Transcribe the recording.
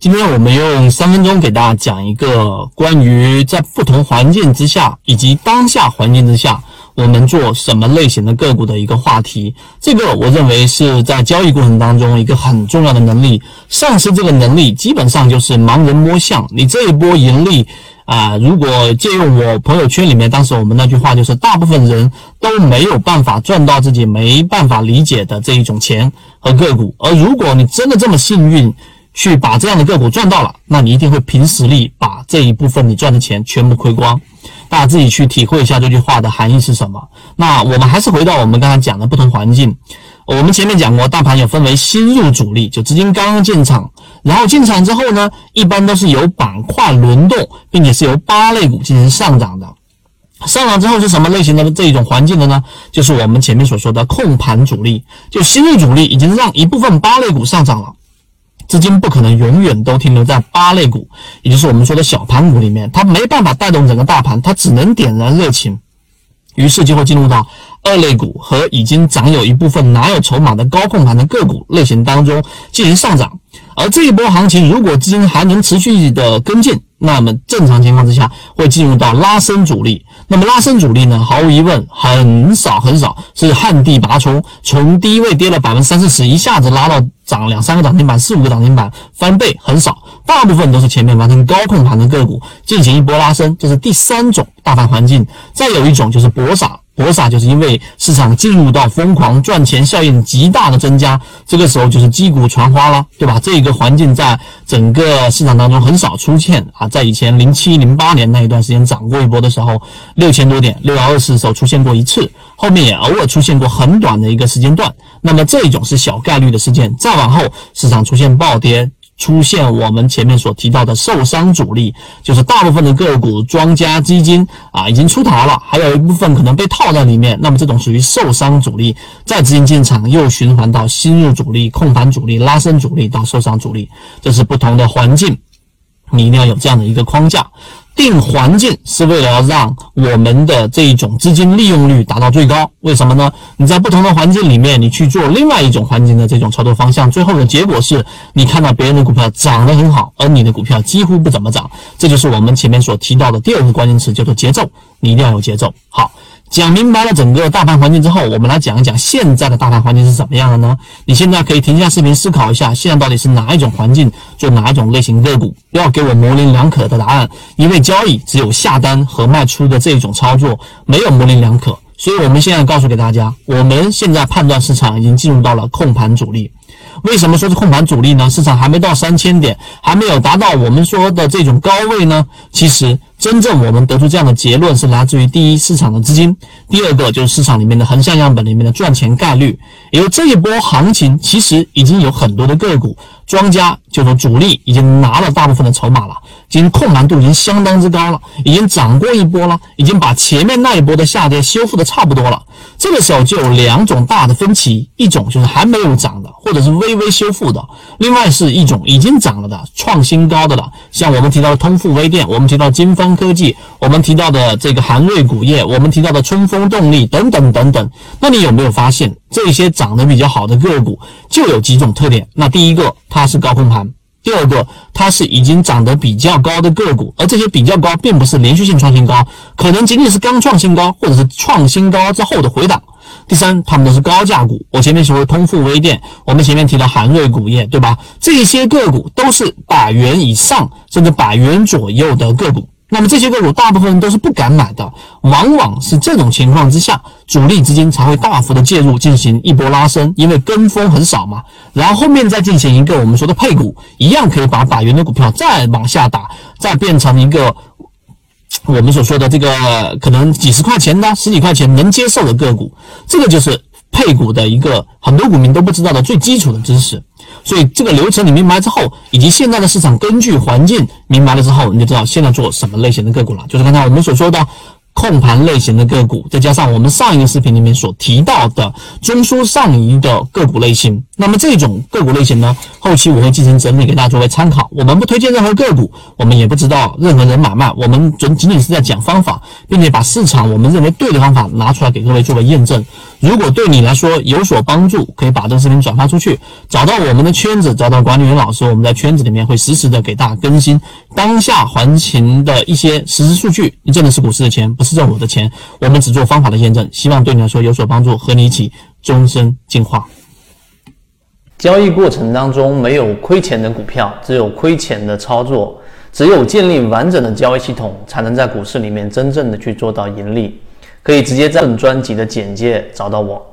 今天我们用三分钟给大家讲一个关于在不同环境之下以及当下环境之下，我们做什么类型的个股的一个话题。这个我认为是在交易过程当中一个很重要的能力。丧失这个能力，基本上就是盲人摸象。你这一波盈利啊，如果借用我朋友圈里面当时我们那句话，就是大部分人都没有办法赚到自己没办法理解的这一种钱和个股。而如果你真的这么幸运，去把这样的个股赚到了，那你一定会凭实力把这一部分你赚的钱全部亏光。大家自己去体会一下这句话的含义是什么。那我们还是回到我们刚才讲的不同环境。我们前面讲过，大盘有分为新入主力，就资金刚刚进场，然后进场之后呢，一般都是由板块轮动，并且是由八类股进行上涨的。上涨之后是什么类型的这一种环境的呢？就是我们前面所说的控盘主力，就新入主力已经让一部分八类股上涨了。资金不可能永远都停留在八类股，也就是我们说的小盘股里面，它没办法带动整个大盘，它只能点燃热情，于是就会进入到二类股和已经涨有一部分拿有筹码的高控盘的个股类型当中进行上涨。而这一波行情，如果资金还能持续的跟进，那么正常情况之下会进入到拉升阻力。那么拉升阻力呢，毫无疑问很少很少是旱地拔葱，从低位跌了百分之三四十，一下子拉到。涨两三个涨停板，四五个涨停板翻倍很少，大部分都是前面完成高控盘的个股进行一波拉升，这是第三种大盘环境。再有一种就是博傻，博傻就是因为市场进入到疯狂赚钱效应极大的增加，这个时候就是击鼓传花了，对吧？这个环境在整个市场当中很少出现啊，在以前零七零八年那一段时间涨过一波的时候，六千多点六幺二四的时候出现过一次，后面也偶尔出现过很短的一个时间段。那么这种是小概率的事件，再往后市场出现暴跌，出现我们前面所提到的受伤主力，就是大部分的个股庄家基金啊已经出逃了，还有一部分可能被套在里面。那么这种属于受伤主力，再资金进场又循环到新入主力、控盘主力、拉升主力到受伤主力，这是不同的环境，你一定要有这样的一个框架。定环境是为了让我们的这一种资金利用率达到最高，为什么呢？你在不同的环境里面，你去做另外一种环境的这种操作方向，最后的结果是你看到别人的股票涨得很好，而你的股票几乎不怎么涨，这就是我们前面所提到的第二个关键词，叫做节奏，你一定要有节奏。好。讲明白了整个大盘环境之后，我们来讲一讲现在的大盘环境是怎么样的呢？你现在可以停下视频思考一下，现在到底是哪一种环境做哪一种类型个股？不要给我模棱两可的答案，因为交易只有下单和卖出的这种操作，没有模棱两可。所以我们现在告诉给大家，我们现在判断市场已经进入到了控盘主力。为什么说是控盘主力呢？市场还没到三千点，还没有达到我们说的这种高位呢？其实。真正我们得出这样的结论是来自于第一市场的资金，第二个就是市场里面的横向样本里面的赚钱概率。因为这一波行情其实已经有很多的个股庄家，就说主力已经拿了大部分的筹码了，已经控盘度已经相当之高了，已经涨过一波了，已经把前面那一波的下跌修复的差不多了。这个时候就有两种大的分歧，一种就是还没有涨的，或者是微微修复的；另外是一种已经涨了的，创新高的了。像我们提到的通富微电，我们提到金科技，我们提到的这个韩瑞钴业，我们提到的春风动力等等等等，那你有没有发现这些涨得比较好的个股就有几种特点？那第一个，它是高空盘；第二个，它是已经涨得比较高的个股，而这些比较高并不是连续性创新高，可能仅仅是刚创新高或者是创新高之后的回档。第三，他们都是高价股。我前面说通富微电，我们前面提到韩瑞钴业，对吧？这些个股都是百元以上甚至百元左右的个股。那么这些个股大部分人都是不敢买的，往往是这种情况之下，主力资金才会大幅的介入进行一波拉升，因为跟风很少嘛。然后后面再进行一个我们说的配股，一样可以把百元的股票再往下打，再变成一个我们所说的这个可能几十块钱的、十几块钱能接受的个股，这个就是配股的一个很多股民都不知道的最基础的知识。所以这个流程你明白之后，以及现在的市场根据环境明白了之后，你就知道现在做什么类型的个股了。就是刚才我们所说的控盘类型的个股，再加上我们上一个视频里面所提到的中枢上移的个股类型。那么这种个股类型呢，后期我会进行整理给大家作为参考。我们不推荐任何个股，我们也不知道任何人买卖，我们仅仅仅是在讲方法，并且把市场我们认为对的方法拿出来给各位作为验证。如果对你来说有所帮助，可以把这个视频转发出去，找到我们的圈子，找到管理员老师，我们在圈子里面会实时的给大家更新当下行情的一些实时数据。你挣的是股市的钱，不是挣我的钱，我们只做方法的验证，希望对你来说有所帮助，和你一起终身进化。交易过程当中没有亏钱的股票，只有亏钱的操作。只有建立完整的交易系统，才能在股市里面真正的去做到盈利。可以直接在本专辑的简介找到我。